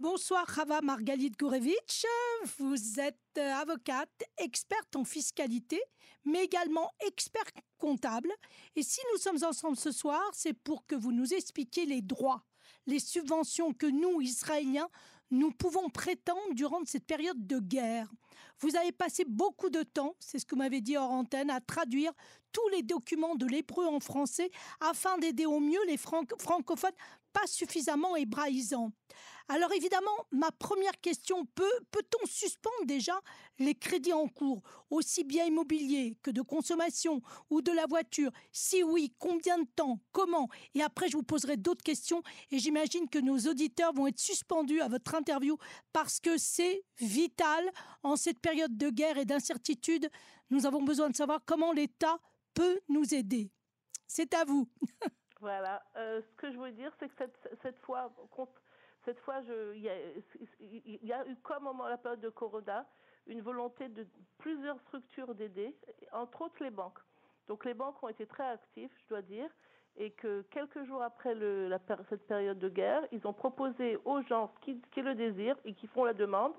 Bonsoir Rava Margalit Gourevitch. Vous êtes euh, avocate, experte en fiscalité, mais également expert comptable. Et si nous sommes ensemble ce soir, c'est pour que vous nous expliquiez les droits, les subventions que nous, Israéliens, nous pouvons prétendre durant cette période de guerre. Vous avez passé beaucoup de temps, c'est ce que m'avait dit hors antenne, à traduire tous les documents de l'hébreu en français afin d'aider au mieux les francophones pas suffisamment hébraïsants. Alors évidemment, ma première question, peut, peut-on suspendre déjà les crédits en cours, aussi bien immobiliers que de consommation ou de la voiture? Si oui, combien de temps Comment? Et après, je vous poserai d'autres questions et j'imagine que nos auditeurs vont être suspendus à votre interview parce que c'est vital en cette période de guerre et d'incertitude. Nous avons besoin de savoir comment l'État peut nous aider. C'est à vous. voilà. Euh, ce que je veux dire, c'est que cette, cette fois, cette fois, il y, a eu, comme à la période de Corona, une volonté de plusieurs structures d'aider, entre autres les banques. Donc les banques ont été très actives, je dois dire, et que quelques jours après cette période de guerre, ils ont proposé aux gens qui, le désirent et qui font la demande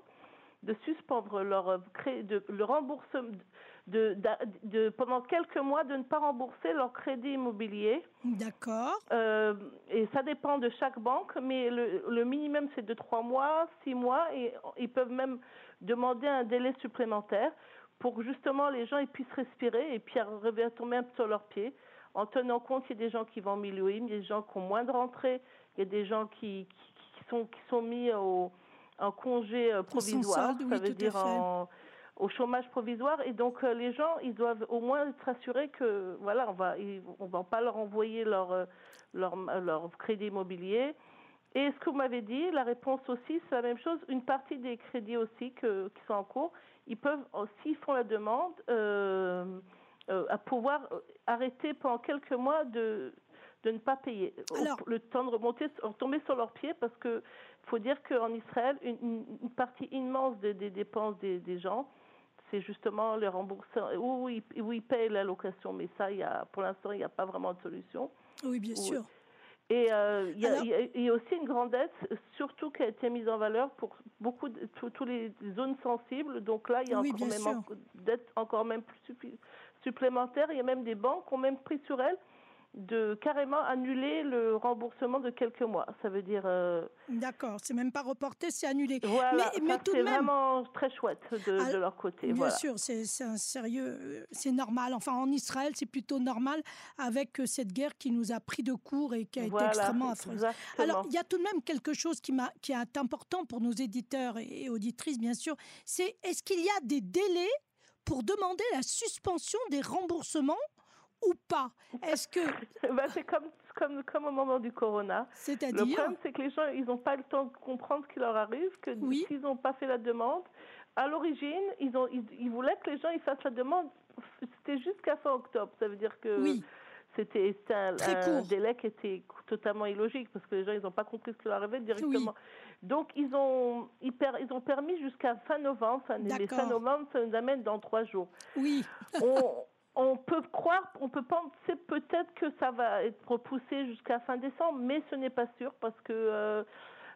de suspendre leur, de, le remboursement, de, de, pendant quelques mois, de ne pas rembourser leur crédit immobilier. D'accord. Euh, et ça dépend de chaque banque, mais le, le minimum c'est de trois mois, six mois, et ils peuvent même demander un délai supplémentaire pour que justement les gens ils puissent respirer et puis retomber un peu sur leurs pieds, en tenant compte qu'il y a des gens qui vont en milieu, il y a des gens qui ont moins de rentrées, il y a des gens qui, qui, qui sont, qui sont mis au en congé euh, provisoire, ça veut dire en, au chômage provisoire. Et donc euh, les gens, ils doivent au moins être assurés que voilà, on va, on va pas leur envoyer leur euh, leur, leur crédit immobilier. Et ce que vous m'avez dit, la réponse aussi, c'est la même chose. Une partie des crédits aussi que, qui sont en cours, ils peuvent, s'ils font la demande, euh, à pouvoir arrêter pendant quelques mois de de ne pas payer. Alors, le temps de remonter, retomber sur leurs pieds parce que faut dire qu'en Israël, une, une, partie immense des, des dépenses des, des gens, c'est justement les remboursements, où ils, où ils payent l'allocation, mais ça, il y a, pour l'instant, il n'y a pas vraiment de solution. Oui, bien sûr. Et euh, il, y a, il, y a, aussi une grande dette, surtout qui a été mise en valeur pour beaucoup de toutes les zones sensibles. Donc là, il y a encore même dette encore même plus supplémentaire. Il y a même des banques qui ont même pris sur elles de carrément annuler le remboursement de quelques mois. Ça veut dire. Euh... D'accord, c'est même pas reporté, c'est annulé. Voilà, mais, mais tout de même. C'est vraiment très chouette de, de leur côté. Bien voilà. sûr, c'est un sérieux, euh, c'est normal. Enfin, en Israël, c'est plutôt normal avec euh, cette guerre qui nous a pris de court et qui a voilà, été extrêmement affreuse. Alors, il y a tout de même quelque chose qui, qui est important pour nos éditeurs et auditrices, bien sûr. C'est est-ce qu'il y a des délais pour demander la suspension des remboursements ou pas Est-ce que ben, c'est comme comme comme au moment du corona. C'est-à-dire le problème c'est que les gens ils n'ont pas le temps de comprendre ce qui leur arrive, que oui. s'ils n'ont pas fait la demande, à l'origine ils ont ils, ils, voulaient que les gens ils fassent la demande. C'était jusqu'à fin octobre. Ça veut dire que oui. C'était un, un délai qui était totalement illogique parce que les gens ils n'ont pas compris ce qui leur arrivait directement. Oui. Donc ils ont ils, per, ils ont permis jusqu'à fin novembre. Fin, fin novembre ça nous amène dans trois jours. Oui. on, on peut croire, on peut penser peut-être que ça va être repoussé jusqu'à fin décembre, mais ce n'est pas sûr parce que euh,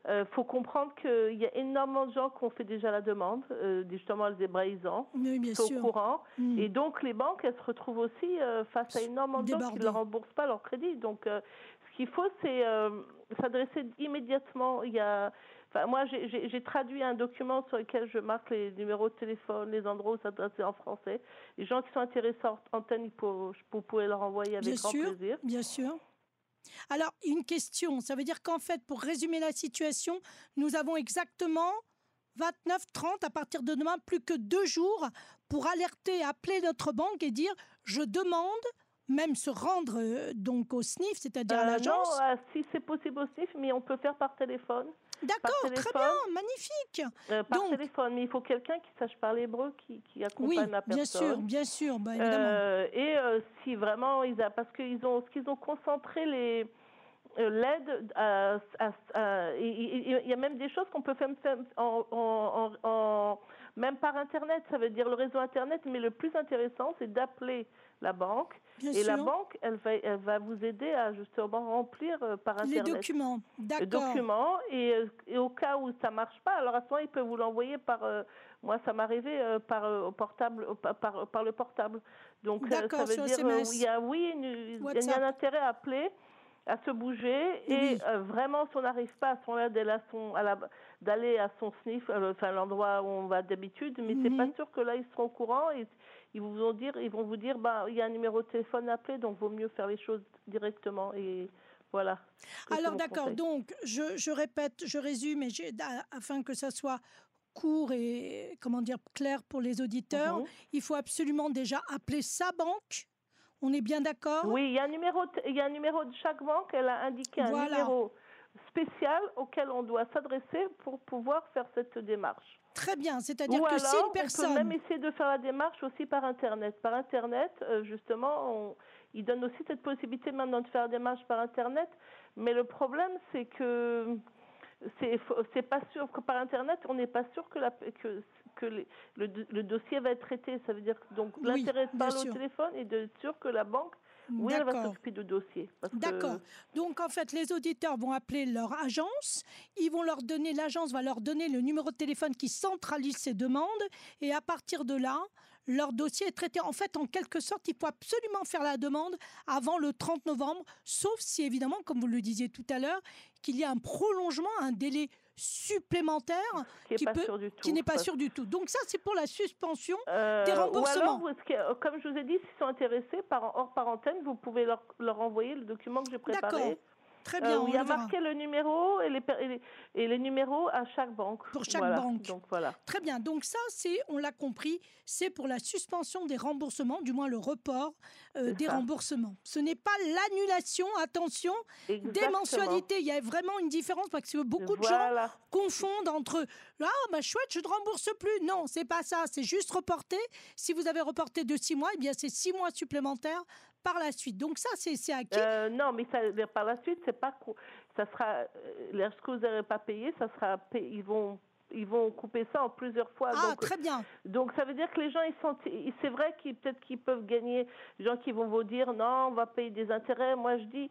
euh, faut comprendre qu'il y a énormément de gens qui ont fait déjà la demande, euh, justement les hébraïsants, oui, bien sont sûr. au courant, Mm. et donc les banques elles se retrouvent aussi face à énormément de gens qui ne remboursent pas leur crédit. Donc ce qu'il faut c'est s'adresser immédiatement. Il y a Enfin, moi, j'ai traduit un document sur lequel je marque les numéros de téléphone, les endroits où s'adresser en français. Les gens qui sont intéressés en antenne, vous pouvez leur envoyer avec bien grand sûr, plaisir. Bien sûr. Alors, une question. Ça veut dire qu'en fait, pour résumer la situation, nous avons exactement 29, 30, à partir de demain, plus que deux jours pour alerter, appeler notre banque et dire je demande même se rendre euh, donc au SNIF, c'est-à-dire euh, à l'agence Non, euh, si c'est possible au SNIF, mais on peut faire par téléphone. D'accord, très bien, magnifique. Euh, par donc, téléphone, mais il faut quelqu'un qui sache parler hébreu, qui, qui accompagne oui, la personne. bien sûr, bien sûr, bah, évidemment. Euh, et euh, si vraiment ils a, parce qu'ils ont, ce qu'ils ont concentré les l'aide. Il y a même des choses qu'on peut faire en, même par Internet. Ça veut dire le réseau Internet, mais le plus intéressant, c'est d'appeler la banque. et la banque, elle va, elle va vous aider à justement remplir euh, par Internet. Les documents, d'accord. Les documents, et, euh, et, au cas où ça marche pas, alors à ce moment, il peut vous l'envoyer par... moi, ça m'est arrivé par, portable, par, par, le portable. Donc, ça veut dire, il y a, oui, il y a un intérêt à appeler à se bouger et euh, vraiment si on n'arrive pas à ce moment-là d'aller à son sniff, euh, enfin l'endroit où on va d'habitude, mais c'est pas mhm. sûr que là ils seront au courant et ils vont dire, ils vont vous dire, bah il y a un numéro de téléphone à appeler, donc vaut mieux faire les choses directement et voilà. Alors d'accord, donc je, je, répète, je résume et afin que ça soit court et comment dire clair pour les auditeurs, mhm. il faut absolument déjà appeler sa banque on est bien d'accord? Oui, il y, a un numéro il y a un numéro de chaque banque. Elle a indiqué un numéro spécial auquel on doit s'adresser pour pouvoir faire cette démarche. Très bien, c'est-à-dire que si une personne... on peut même essayer de faire la démarche aussi par Internet. Par Internet, euh, justement, on... il donne aussi cette possibilité maintenant de faire la démarche par Internet. Mais le problème, c'est que c'est pas sûr que par Internet, on n'est pas sûr que, la, que que le, dossier va être traité. Ça veut dire que donc l'intérêt de parler au téléphone et de sûr que la banque oui, elle va s'occuper du dossier. D'accord. Donc, en fait, les auditeurs vont appeler leur agence. Ils vont leur donner, l'agence va leur donner le numéro de téléphone qui centralise ces demandes. Et à partir de là, leur dossier est traité. En fait, en quelque sorte, il faut absolument faire la demande avant le 30 novembre, sauf si, évidemment, comme vous le disiez tout à l'heure, qu'il y a un prolongement, un délai supplémentaire qui, n'est pas sûr du tout. Donc ça, c'est pour la suspension euh, des remboursements. Ou alors, comme je vous ai dit, s'ils sont intéressés par hors parenthèse, vous pouvez leur, leur envoyer le document que j'ai préparé. Très bien. Euh, il y a marqué le numéro et les, et les, numéros à chaque banque. Pour chaque banque. Donc voilà. Très bien. Donc ça, c'est, on l'a compris, c'est pour la suspension des remboursements, du moins le report euh, des remboursements. Ce n'est pas l'annulation, attention, des mensualités. Il y a vraiment une différence parce que beaucoup de gens confondent entre ah bah chouette, je ne rembourse plus. Non, c'est pas ça. C'est juste reporter. Si vous avez reporté de six mois, eh bien c'est six mois supplémentaires par la suite. Donc ça, c'est acquis. Euh, non, mais ça, par la suite, c'est pas ça sera euh, ce que vous n'avez pas payé, ça sera ils vont ils vont couper ça en plusieurs fois. Ah, très bien. Donc ça veut dire que les gens, ils sont, c'est vrai qu'ils peut-être qu'ils peuvent gagner. Les gens qui vont vous dire non, on va payer des intérêts. Moi, je dis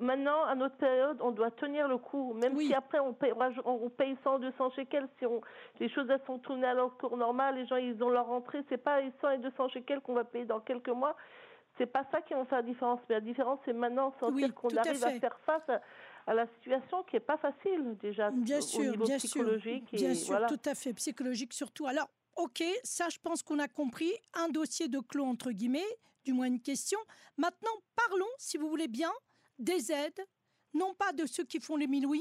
maintenant, à notre période, on doit tenir le coup. Même si après on paye, on paye 100, 200 shekels, si on, les choses elles sont tournées à leur cours normal, les gens ils ont leur rentrée, c'est pas les 100 et 200 shekels qu'on va payer dans quelques mois c'est pas ça qui va faire la différence. Mais la différence, c'est maintenant sentir qu'on arrive à, faire face à, la situation qui est pas facile déjà bien au sûr, niveau bien psychologique. Sûr, bien sûr, tout à fait, psychologique surtout. Alors, ok, ça, je pense qu'on a compris. Un dossier de clos entre guillemets, du moins une question. Maintenant, parlons, si vous voulez bien, des aides non pas de ceux qui font les milouim,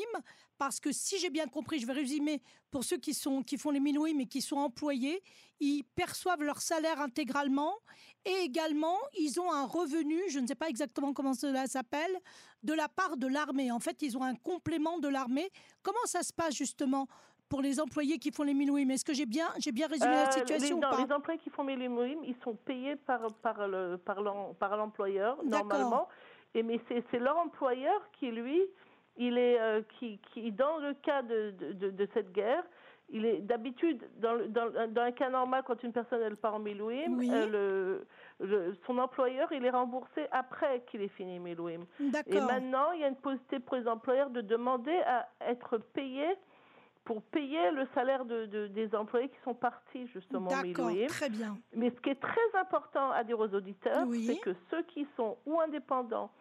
parce que si j'ai bien compris, je vais résumer, pour ceux qui, sont, qui font les milouim et qui sont employés, ils perçoivent leur salaire intégralement et également ils ont un revenu, je ne sais pas exactement comment cela s'appelle, de la part de l'armée. En fait, ils ont un complément de l'armée. Comment ça se passe justement pour les employés qui font les milouim Est-ce que j'ai bien, j'ai bien résumé la euh, situation les, ou pas? Les employés qui font les milouim, ils sont payés par, par, le, par l'employeur, normalement. Et mais c'est leur employeur qui, lui, il est, euh, qui, qui, dans le cas de, de, de, cette guerre, il est d'habitude, dans, dans, dans, un cas normal, quand une personne elle part en Milouim, euh, le, son employeur il est remboursé après qu'il ait fini Milouim. Et maintenant, il y a une possibilité pour les employeurs de demander à être payés pour payer le salaire de, de, des employés qui sont partis justement D'accord, très bien. Mais ce qui est très important à dire aux auditeurs, c'est que ceux qui sont ou indépendants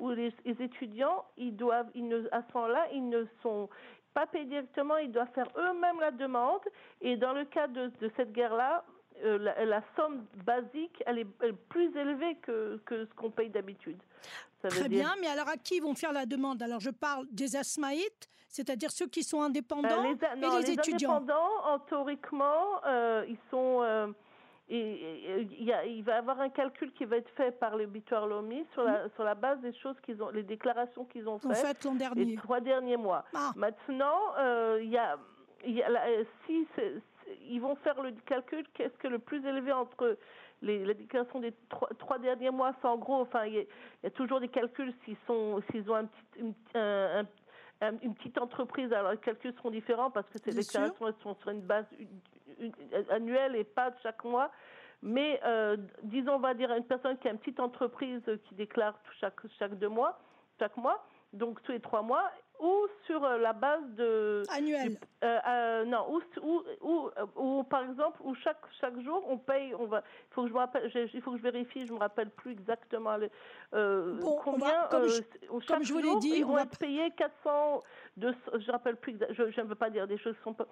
ou les, étudiants, ils doivent, ils ne, à ce moment-là, ils ne sont pas payés directement, ils doivent faire eux-mêmes la demande. Et dans le cas de, de cette guerre-là, euh, la, somme basique, elle est, plus élevée que, que ce qu'on paye d'habitude. Très bien, mais alors à qui vont faire la demande Alors je parle des asmaïtes, c'est-à-dire ceux qui sont indépendants euh, les, non, et les, étudiants. indépendants, théoriquement, euh, ils sont et, il, va y avoir un calcul qui va être fait par les Lomi sur la, sur la base des choses qu'ils ont, les déclarations qu'ils ont faites fait l'an dernier. les trois derniers mois. Ah. Maintenant, euh, il y a, il y a si ils vont faire le calcul, qu'est-ce que le plus élevé entre les, la déclaration des trois, derniers mois, c'est en gros, enfin, il y, a toujours des calculs s'ils sont, s'ils ont un petit, un, une petite entreprise, alors les calculs seront différents parce que ces déclarations elles sont sur une base annuelle et pas de chaque mois. Mais euh, disons, on va dire une personne qui a une petite entreprise qui déclare chaque, chaque deux mois, chaque mois, donc tous les trois mois, ou sur euh, la base de. Euh, euh, non, ou, ou, ou, ou, par exemple, où chaque chaque jour on paye, on va, il faut que je me rappelle, il faut que je vérifie, je me rappelle plus exactement le, euh, combien. comme, je, comme je vous l'ai dit, on va payer 400, 200, je rappelle plus, je ne veux pas dire des choses qui sont pas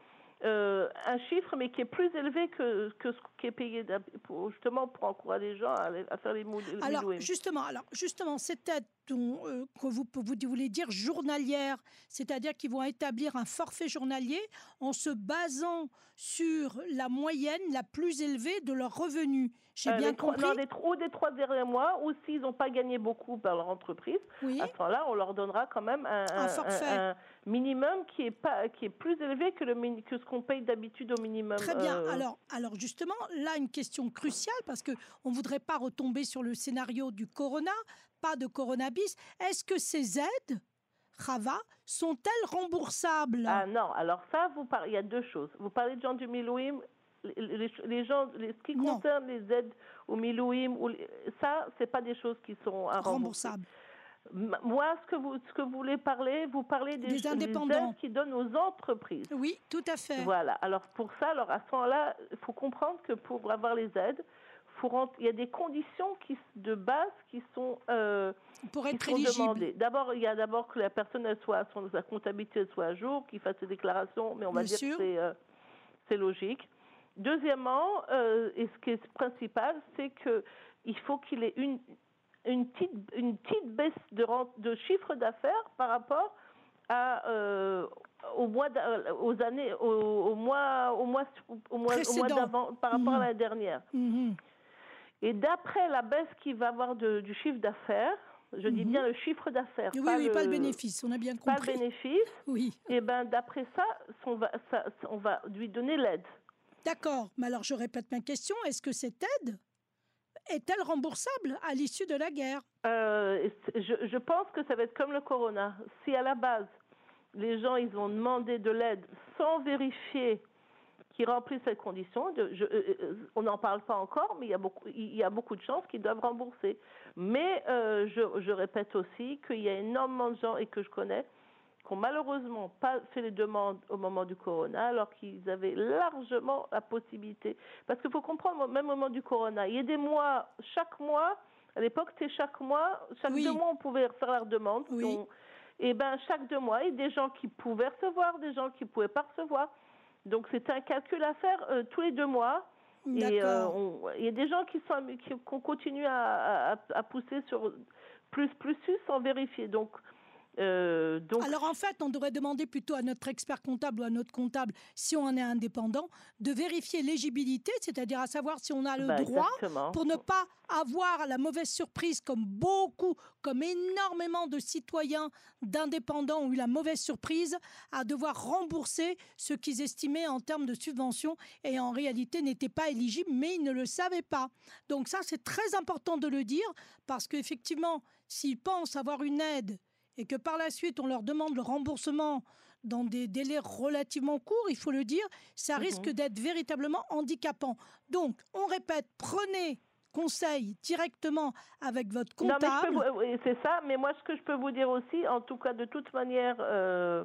euh, un chiffre, mais qui est plus élevé que, que ce qui est payé pour, justement pour encourager les gens à, à faire les mots. Alors justement, alors justement, cette aide euh, que vous, vous voulez dire journalière, c'est-à-dire qu'ils vont établir un forfait journalier en se basant sur la moyenne la plus élevée de leurs revenus. J'ai euh, bien compris. Non, des, ou des trois derniers mois, ou s'ils n'ont pas gagné beaucoup par leur entreprise, à ce moment-là, on leur donnera quand même un, un, forfait. minimum qui est pas qui est plus élevé que le que ce qu'on paye d'habitude au minimum. Très bien. Euh, alors alors justement, là une question cruciale parce que on voudrait pas retomber sur le scénario du corona, pas de coronabis. Est-ce que ces aides Rava, sont-elles remboursables? Ah non, alors ça, vous parlez, il y a deux choses. Vous parlez de gens du Milouim, les, gens, ce qui concerne les aides au Milouim, ou ça, c'est pas des choses qui sont remboursables. Moi, ce que vous ce que vous voulez parler, vous parlez des, indépendants aides qui donnent aux entreprises. Oui, tout à fait. Voilà. Alors pour ça, alors à ce moment-là, il faut comprendre que pour avoir les aides, il y a des conditions qui, de base qui sont euh, pour être demandées. D'abord, il y a d'abord que la personne elle soit, son, sa comptabilité soit à jour, qu'il fasse ses déclarations, mais on va dire que c'est euh, c'est logique. Deuxièmement, euh, et ce qui est principal, c'est que il faut qu'il ait une une petite une petite baisse de de chiffre d'affaires par rapport à euh, au mois aux années au, mois au mois au mois, au mois d'avant par rapport à mhm. la dernière. Mhm. Et d'après la baisse qu'il va avoir du chiffre d'affaires, je dis mhm. bien le chiffre d'affaires. Oui, pas, oui, le, pas le bénéfice, on a bien compris. Pas le bénéfice. Oui. Et ben d'après ça, on va, ça, on va lui donner l'aide. D'accord, mais alors je répète ma question, est-ce que cette aide est-elle remboursable à l'issue de la guerre? Euh, je, je, pense que ça va être comme le corona. Si à la base, les gens ils ont demandé de l'aide sans vérifier qui remplissent cette condition. De, je, euh, euh, on n'en parle pas encore, mais il y a beaucoup, il y a beaucoup de chances qu'ils doivent rembourser. Mais euh, je, je, répète aussi qu'il y a énormément de gens et que je connais qui n'ont malheureusement pas fait les demandes au moment du corona, alors qu'ils avaient largement la possibilité. Parce qu'il faut comprendre, même au moment du corona, il y a des mois, chaque mois, à l'époque c'était chaque mois, chaque deux mois on pouvait faire leur demande. et ben chaque deux mois, il y a des gens qui pouvaient recevoir, des gens qui ne pouvaient pas recevoir. Donc c'est un calcul à faire euh, tous les deux mois. Et euh, il y a des gens qui, sont, qui, continuent à, à, à, pousser sur plus, plus, sans vérifier. Donc euh, Alors en fait, on devrait demander plutôt à notre expert comptable ou à notre comptable, si on est indépendant, de vérifier l'éligibilité, c'est-à-dire à savoir si on a le bah, droit pour ne pas avoir la mauvaise surprise comme beaucoup, comme énormément de citoyens d'indépendants ont eu la mauvaise surprise à devoir rembourser ce qu'ils estimaient en termes de subvention et en réalité n'étaient pas éligibles, mais ils ne le savaient pas. Donc ça, c'est très important de le dire parce qu'effectivement, s'ils pensent avoir une aide et que par la suite on leur demande le remboursement dans des délais relativement courts, il faut le dire, ça risque d'être véritablement handicapant. Donc, on répète, prenez conseil directement avec votre comptable. C'est ça, mais moi ce que je peux vous dire aussi, en tout cas de toute manière, euh,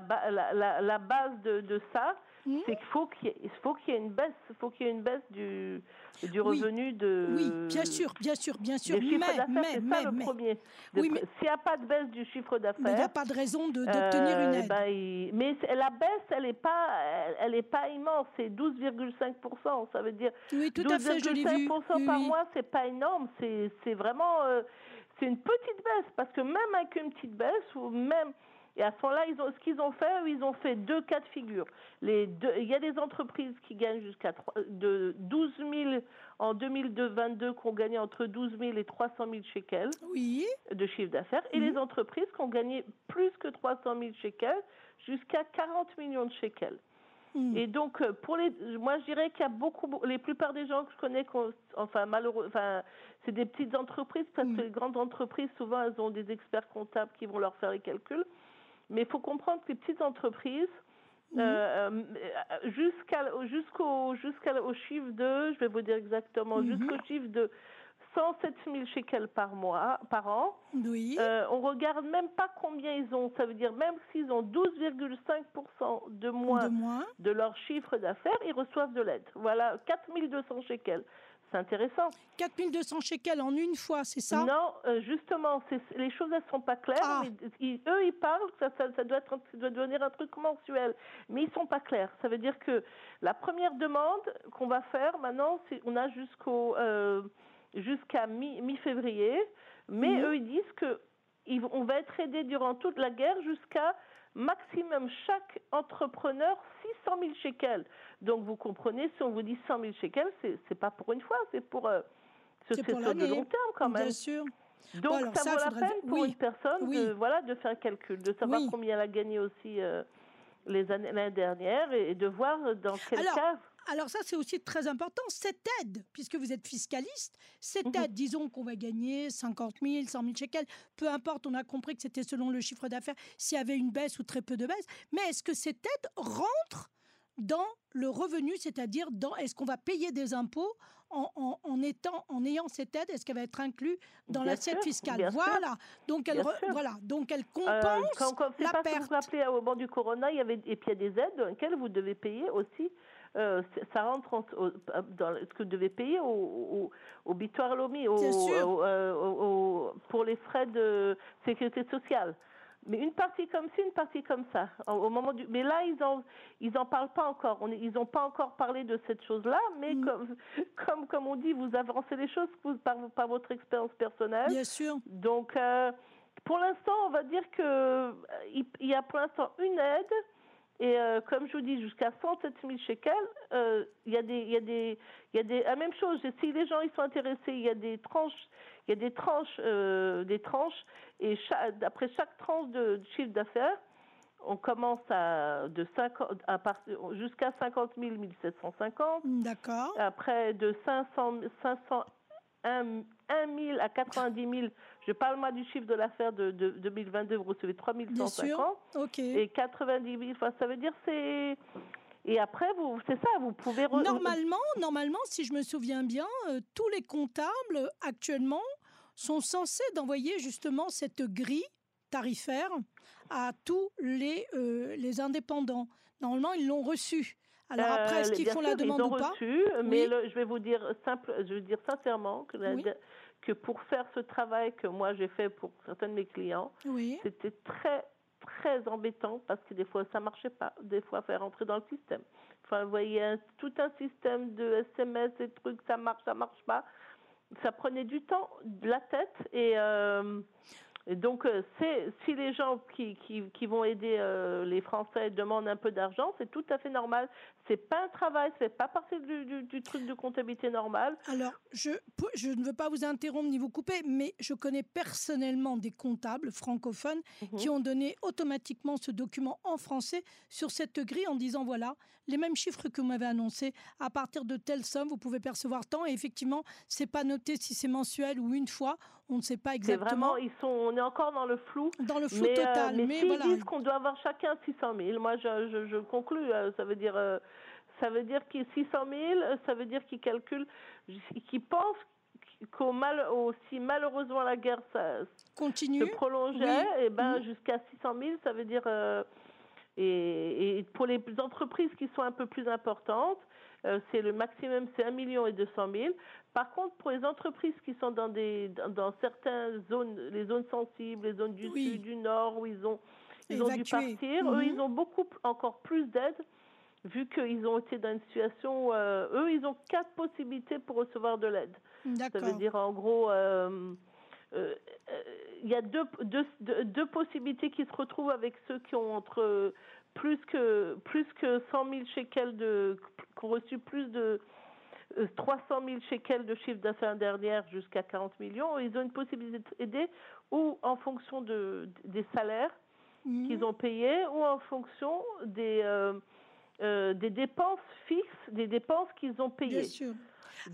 la, la, la, base de, de ça, Hmm? c'est qu'il faut qu'il y, faut qu'il y ait une baisse, faut qu'il y ait une baisse du, du revenu de. Oui, bien sûr, bien sûr, bien sûr. Mais, mais, c'est ça le premier. oui, mais s'il n'y a pas de baisse du chiffre d'affaires, il n'y a pas de raison d'obtenir une euh, aide. Ben, mais la baisse, elle n'est pas, elle, est pas immense. C'est 12,5% Ça veut dire. Oui, tout à fait, je l'ai vu. par mois, c'est pas énorme. C'est vraiment. Euh, c'est une petite baisse parce que même avec une petite baisse ou même et à ce moment-là, ils ont, ce qu'ils ont fait, ils ont fait deux cas de figure. Les deux, il y a des entreprises qui gagnent jusqu'à de 12 000 en 2022, qui ont gagné entre 12 000 et 300 000 shekels oui. de chiffre d'affaires, et les mhm. entreprises qui ont gagné plus que 300 000 shekels jusqu'à 40 millions de shekels. Mm. Et donc, euh, pour les, moi, je dirais qu'il y a beaucoup, les plupart des gens que je connais, enfin, malheureux, enfin, c'est des petites entreprises parce que les grandes entreprises, souvent, elles ont des experts comptables qui vont leur faire les calculs. Mais il faut comprendre que les petites entreprises, Mhm. euh, euh, jusqu'au, chiffre de, je vais vous dire exactement, Mhm. jusqu'au chiffre de 107 000 shekels par mois, par an, Oui. euh, on regarde même pas combien ils ont. Ça veut dire même s'ils ont 12,5% de moins de moins. de leur chiffre d'affaires, ils reçoivent de l'aide. Voilà, 4200 shekels. C'est intéressant. 4200 shekels en une fois, c'est ça? Non, euh, justement, les choses elles sont pas claires. Ah. mais ils- eux, ils parlent ça, ça- ça doit, être, ça doit devenir un truc mensuel, mais ils sont pas clairs. Ça veut dire que la première demande qu'on va faire maintenant, c'est on a jusqu'au euh, jusqu'à mi- mi-février, mais Mhm. eux ils disent que ils vont- on va être aidé durant toute la guerre jusqu'à maximum chaque entrepreneur 600 000 shekels. Donc vous comprenez, si on vous dit 100 000 shekels, c'est pas pour une fois, c'est pour euh, c'est pour sur de long terme quand même. Bien sûr. Donc Bon, ça, ça, vaut la le peine pour Oui. une personne Oui. de, voilà, de faire un calcul, de savoir Oui. combien elle a gagné aussi euh, les années l'année dernière et, et de voir dans quel Alors, cas. Alors ça, c'est aussi très important, cette aide, puisque vous êtes fiscaliste, cette Mhm. aide, disons qu'on va gagner 50 000, 100 000 shekels, peu importe, on a compris que c'était selon le chiffre d'affaires, s'il y avait une baisse ou très peu de baisse, mais est-ce que cette aide rentre dans le revenu, c'est-à-dire dans est-ce qu'on va payer des impôts en, en- en étant en ayant cette aide, est-ce qu'elle va être inclue dans l'assiette fiscale? sûr. Voilà. Donc elle re- voilà, donc elle Euh, compense quand, quand, c'est la pas ce que perte. vous appelez au moment du corona, il y avait et puis il y a des aides dans lesquelles vous devez payer aussi. Euh, ça rentre en- au- dans ce que vous devez payer au, euh, au- au- pour les frais de sécurité sociale. Mais une partie comme ci, une partie comme ça. Au moment du, mais là, ils en, ils en parlent pas encore. On ils n'ont pas encore parlé de cette chose-là. Mais Mm. comme, comme, comme on dit, vous avancez les choses par, par votre expérience personnelle. Bien sûr. Donc, euh, pour l'instant, on va dire que il il y a pour l'instant une aide. Et euh, comme je vous dis, jusqu'à 107 000 shekels, euh, il y a des, il y a des, il y a des, la même chose. Si les gens ils sont intéressés, il y a des tranches, il y a des tranches, euh, des tranches, et après chaque tranche de, de chiffre d'affaires, on commence à de 50 à partir jusqu'à 50 000, 1750. D'accord. Après, de 500, 500 1, 000 à 90 000, je parle moi du chiffre de l'affaire de, de 2022, vous recevez 3 Bien sûr. 150. OK. Et 90 000, enfin, ça veut dire c'est... Et après, vous, c'est ça, vous pouvez... re- Normalement, normalement, si je me souviens bien, euh, tous les comptables actuellement sont censés d'envoyer justement cette grille tarifaire à tous les, euh, les indépendants. Normalement, ils l'ont reçue. Alors après, est-ce Euh, qu'ils font sûr, la demande ils ont ou pas? reçu, mais Oui. le- je vais vous dire simple, je veux dire sincèrement que, la- Oui. Que pour faire ce travail que moi j'ai fait pour certains de mes clients, Oui. c'était très très embêtant parce que des fois ça marchait pas, des fois faire rentrer dans le système. Enfin, vous voyez, un- tout un système de SMS et trucs, ça marche, ça marche pas. Ça prenait du temps, de la tête et, euh, et donc euh, c'est si les gens qui, qui, qui vont aider euh, les Français demandent un peu d'argent, c'est tout à fait normal. C'est pas un travail, c'est pas partie du, du, du truc de comptabilité normale. Alors, je ne veux pas vous interrompre ni vous couper, mais je connais personnellement des comptables francophones Mhm. qui ont donné automatiquement ce document en français sur cette grille en disant voilà, les mêmes chiffres que vous m'avez annoncés, à partir de telle somme, vous pouvez percevoir tant. Et effectivement, c'est pas noté si c'est mensuel ou une fois, on ne sait pas C'est exactement. vraiment, ils sont, on est encore dans le flou. Dans le flou mais, euh, total, mais mais s'ils voilà. disent qu'on doit avoir chacun 600 000, moi je, je, je conclus, euh, ça veut dire, euh, ça veut dire qu'ils 600 000, euh, ça veut dire qu'ils calculent, qu'ils pensent qu'au mal, si malheureusement la guerre ça, Continue. se prolongeait, Oui. et ben Mhm. jusqu'à 600 000, ça veut dire euh, et, et pour les entreprises qui sont un peu plus importantes, euh, c'est le maximum, c'est 1 million et 200 000. Par contre, pour les entreprises qui sont dans des dans, dans certaines zones, les zones sensibles, les zones du Oui. sud, du nord, où ils ont ils ont dû partir, Mhm. eux ils ont beaucoup encore plus d'aide vu qu'ils ont été dans une situation, où, euh, eux ils ont quatre possibilités pour recevoir de l'aide. Ça veut dire en gros, euh, euh, euh, il y a deux, deux, deux possibilités qui se retrouvent avec ceux qui ont entre plus que plus que 100 000 shekels de qui ont reçu plus de euh, 300 000 shekels de chiffre d'affaires dernière jusqu'à 40 millions. Ils ont une possibilité d'aider ou en fonction de, des salaires Mhm. qu'ils ont payés ou en fonction des euh, euh, des dépenses fixes, des dépenses qu'ils ont payées. Bien sûr.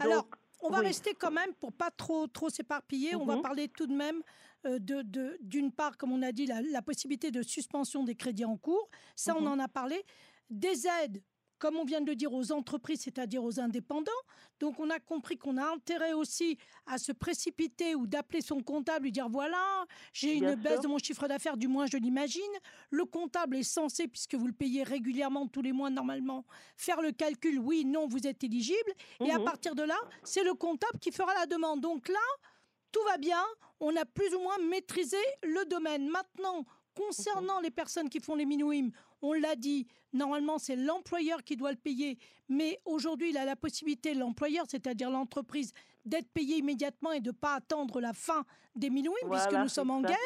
Alors, on va rester quand même, pour pas trop, trop s'éparpiller, on va mhm. parler tout de même euh, de, d'une part, comme on a dit, la, possibilité de suspension des crédits en cours. Ça, on mhm. en a parlé. Des aides comme on vient de le dire, aux entreprises, c'est-à-dire aux indépendants. Donc, on a compris qu'on a intérêt aussi à se précipiter ou d'appeler son comptable et dire voilà, j'ai une baisse de mon chiffre d'affaires, du moins je l'imagine. Le comptable est censé, puisque vous le payez régulièrement tous les mois normalement, faire le calcul oui, non, vous êtes éligible. Et à mhm. partir de là, c'est le comptable qui fera la demande. Donc là, tout va bien, on a plus ou moins maîtrisé le domaine. Maintenant, concernant les personnes qui font les minouim, on l'a dit, normalement c'est l'employeur qui doit le payer, mais aujourd'hui il a la possibilité, l'employeur, c'est-à-dire l'entreprise, d'être payé immédiatement et de ne pas attendre la fin des Milouim, puisque nous sommes en guerre.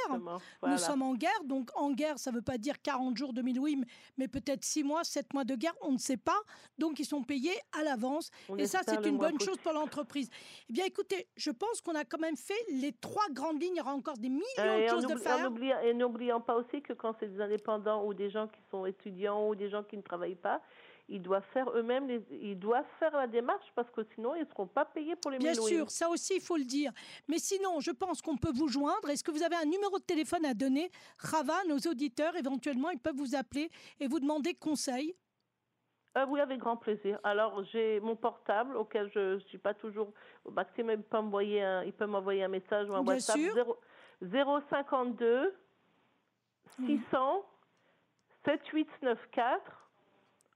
Nous sommes en guerre, donc en guerre, ça ne veut pas dire 40 jours de Milouim, mais peut-être 6 mois, 7 mois de guerre, on ne sait pas. Donc ils sont payés à l'avance. Et ça, c'est une bonne chose pour l'entreprise. Eh bien, écoutez, je pense qu'on a quand même fait les trois grandes lignes. Il y aura encore des millions de choses à faire. et n'oublions pas aussi que quand c'est des indépendants ou des gens qui sont étudiants ou des gens qui ne travaillent pas, ils doivent faire eux-mêmes, ils doivent faire la démarche parce que sinon ils ne seront pas payés pour les Bien sûr, ça aussi il faut le dire. Mais sinon, je pense qu'on peut vous joindre. Est-ce que vous avez un numéro de téléphone à donner? Rava, nos auditeurs, éventuellement, ils peuvent vous appeler et vous demander conseil. Euh, oui, avec grand plaisir. Alors, j'ai mon portable auquel je ne suis pas toujours au maximum. Il peut m'envoyer un, il peut m'envoyer un message ou un Bien WhatsApp. Sûr. 0, 052 600 7894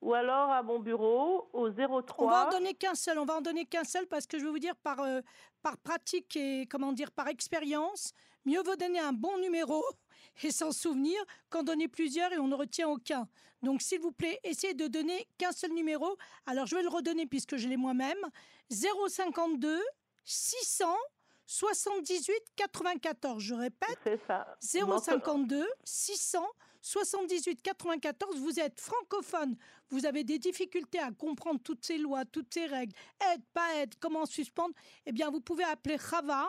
ou alors à mon bureau au 03. On va en donner qu'un seul. On va en donner qu'un seul parce que je vais vous dire par euh, par pratique et comment dire par expérience, mieux vaut donner un bon numéro et s'en souvenir qu'en donner plusieurs et on ne retient aucun. Donc s'il vous plaît, essayez de donner qu'un seul numéro. Alors je vais le redonner puisque je l'ai moi-même. 052 600 78 94. Je répète. C'est ça. 052 600 78 94, vous êtes francophone, vous avez des difficultés à comprendre toutes ces lois, toutes ces règles, aide, pas aide, comment suspendre, eh bien, vous pouvez appeler Rava.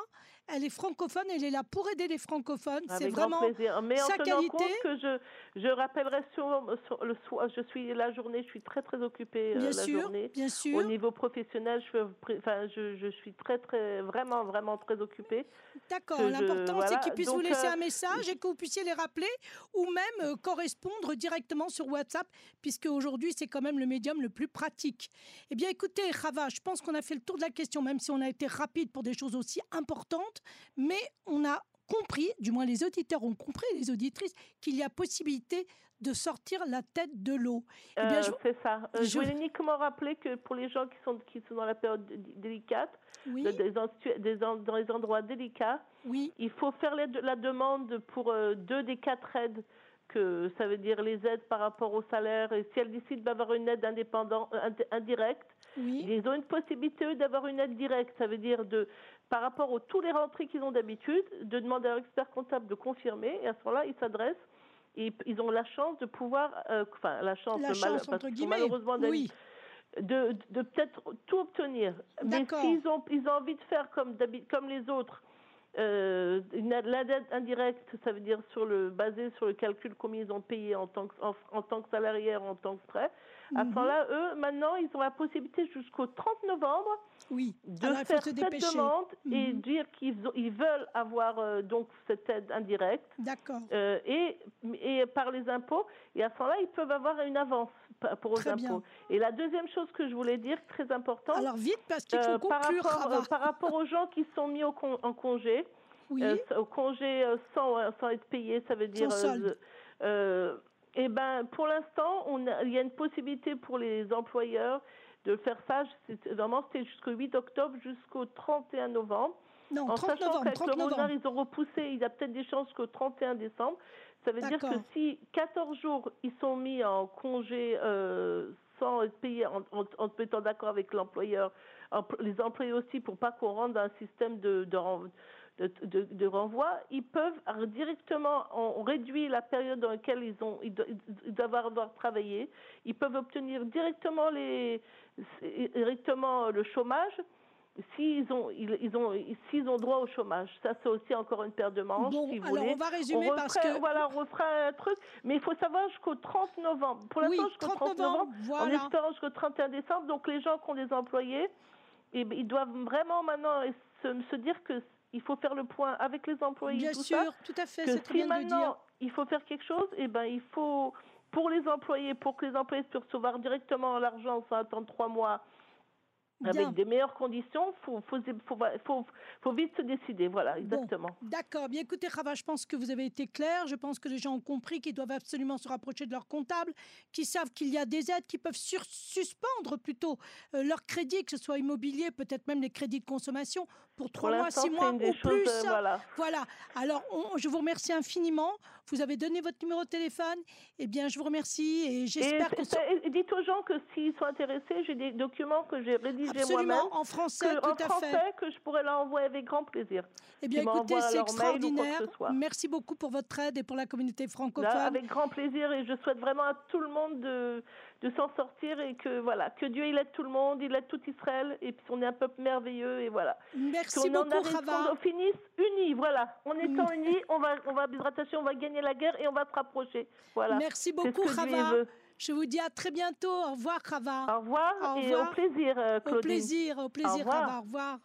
Elle est francophone, elle est là pour aider les francophones. C'est vraiment plaisir. Mais sa en qualité. compte que je, je rappellerai sur, le soir, je suis la journée, je suis très très occupée euh, bien la sûr, journée. Bien sûr. Au niveau professionnel, je, enfin, je, je, suis très très vraiment vraiment très occupée. D'accord. L'important c'est qu'ils puissent vous laisser euh, un message et que vous puissiez les rappeler ou même euh, correspondre directement sur WhatsApp, puisque aujourd'hui c'est quand même le médium le plus pratique. Eh bien, écoutez, Rava, je pense qu'on a fait le tour de la question, même si on a été rapide pour des choses aussi importantes mais on a compris, du moins les auditeurs ont compris, les auditrices, qu'il y a possibilité de sortir la tête de l'eau. Eh euh, c'est ça. Euh, je... voulais uniquement rappeler que pour les gens qui sont, qui sont dans la période délicate, dans les endroits délicats, oui. il faut faire la demande pour euh, deux des quatre aides que ça veut dire les aides par rapport au salaire. Et si elles décident d'avoir une aide indépendante, indirecte, ils ont une possibilité d'avoir une aide directe. Ça veut dire de par rapport aux tous les rentrées qu'ils ont d'habitude, de demander à leur expert comptable de confirmer, et à ce moment-là, ils s'adressent et ils ont la chance de pouvoir, euh, enfin la chance, malheureusement de, de peut-être tout obtenir. Mais s'ils ont, ils ont envie de faire comme, comme les autres, euh, l'aide indirecte, ça veut dire sur le, basé sur le calcul combien ils ont payé en tant que, en, tant que salarié, en tant que frais. À ce mhm. moment-là, eux, maintenant, ils ont la possibilité jusqu'au 30 novembre oui. de faire cette demande et mhm. dire qu'ils ils veulent avoir euh, donc cette aide indirecte. D'accord. Euh, et, et par les impôts. Et à ce moment-là, ils peuvent avoir une avance pour aux impôts. Et la deuxième chose que je voulais dire, très importante. Alors vite, parce qu'il faut conclure. Par rapport, par rapport aux gens qui sont mis au en congé, oui. au congé sans, sans être payé, ça veut dire. Euh, eh ben, pour l'instant, il y a une possibilité pour les employeurs de faire ça. Vraiment, c'était jusqu'au 8 octobre, jusqu'au 31 novembre. Non, en 30 sachant qu'avec le novembre, ils ont repoussé, il y a peut-être des chances qu'au 31 décembre. Ça veut dire que si 14 jours, ils sont mis en congé euh, sans être payés, en, en, se mettant d'accord avec l'employeur, les employés aussi, pour pas qu'on rentre dans un système de, de de, renvoi, ils peuvent directement, on réduit la période dans laquelle ils, ont, ils doivent avoir travaillé, ils peuvent obtenir directement, les, directement le chômage s'ils ont, ils, ont, s'ils ont droit au chômage. Ça, c'est aussi encore une paire de manches. Bon, si vous alors voulez. on va résumer on parce refera- que Voilà, on refera un truc. Mais il faut savoir jusqu'au 30 novembre. Pour oui, l'instant, jusqu'au 30 30 novembre, novembre, en voilà. espérant jusqu'au 31 décembre. Donc, les gens qui ont des employés, eh ben, ils doivent vraiment maintenant se, se dire que il faut faire le point avec les employés, Bien tout sûr, ça. tout à fait, Que c'est très si bien de dire. il faut faire quelque chose, eh ben il faut pour les employés, pour que les employés puissent recevoir directement l'argent sans attendre trois mois. Bien. Avec des meilleures conditions, faut faut, faut, faut, faut vite se décider, voilà, Bon, exactement. D'accord. Bien écoutez, Rava, je pense que vous avez été clair. Je pense que les gens ont compris qu'ils doivent absolument se rapprocher de leur comptable, qu'ils savent qu'il y a des aides qui peuvent sur- suspendre plutôt euh, leur crédit, que ce soit immobilier, peut-être même les crédits de consommation, pour trois Pour mois, six mois ou choses, plus. euh, voilà. Voilà. Alors, on- je vous remercie infiniment. Vous avez donné votre numéro de téléphone. Eh bien, je vous remercie et j'espère et dites aux gens que s'ils sont intéressés, j'ai des documents que j'ai rédigés moi-même, Absolument, en français, que- tout en à français, fait. que je pourrais leur envoyer avec grand plaisir. Eh bien, écoutez, c'est que extraordinaire. Merci beaucoup pour votre aide et pour la communauté francophone. Là, avec grand plaisir et je souhaite vraiment à tout le monde de, de s'en sortir et que voilà que Dieu il aide tout le monde, il aide tout Israël et puis on est un peuple merveilleux et voilà. Merci beaucoup, Rava. en finisse unis, voilà. En étant Mm. unis, on va on va on va gagner la guerre et on va se rapprocher. Voilà. Merci beaucoup, Rava. Je vous dis à très bientôt. Au revoir, Rava. Au revoir Au et au plaisir, euh, Au Claudine. plaisir, au plaisir, revoir. Rava. Au revoir.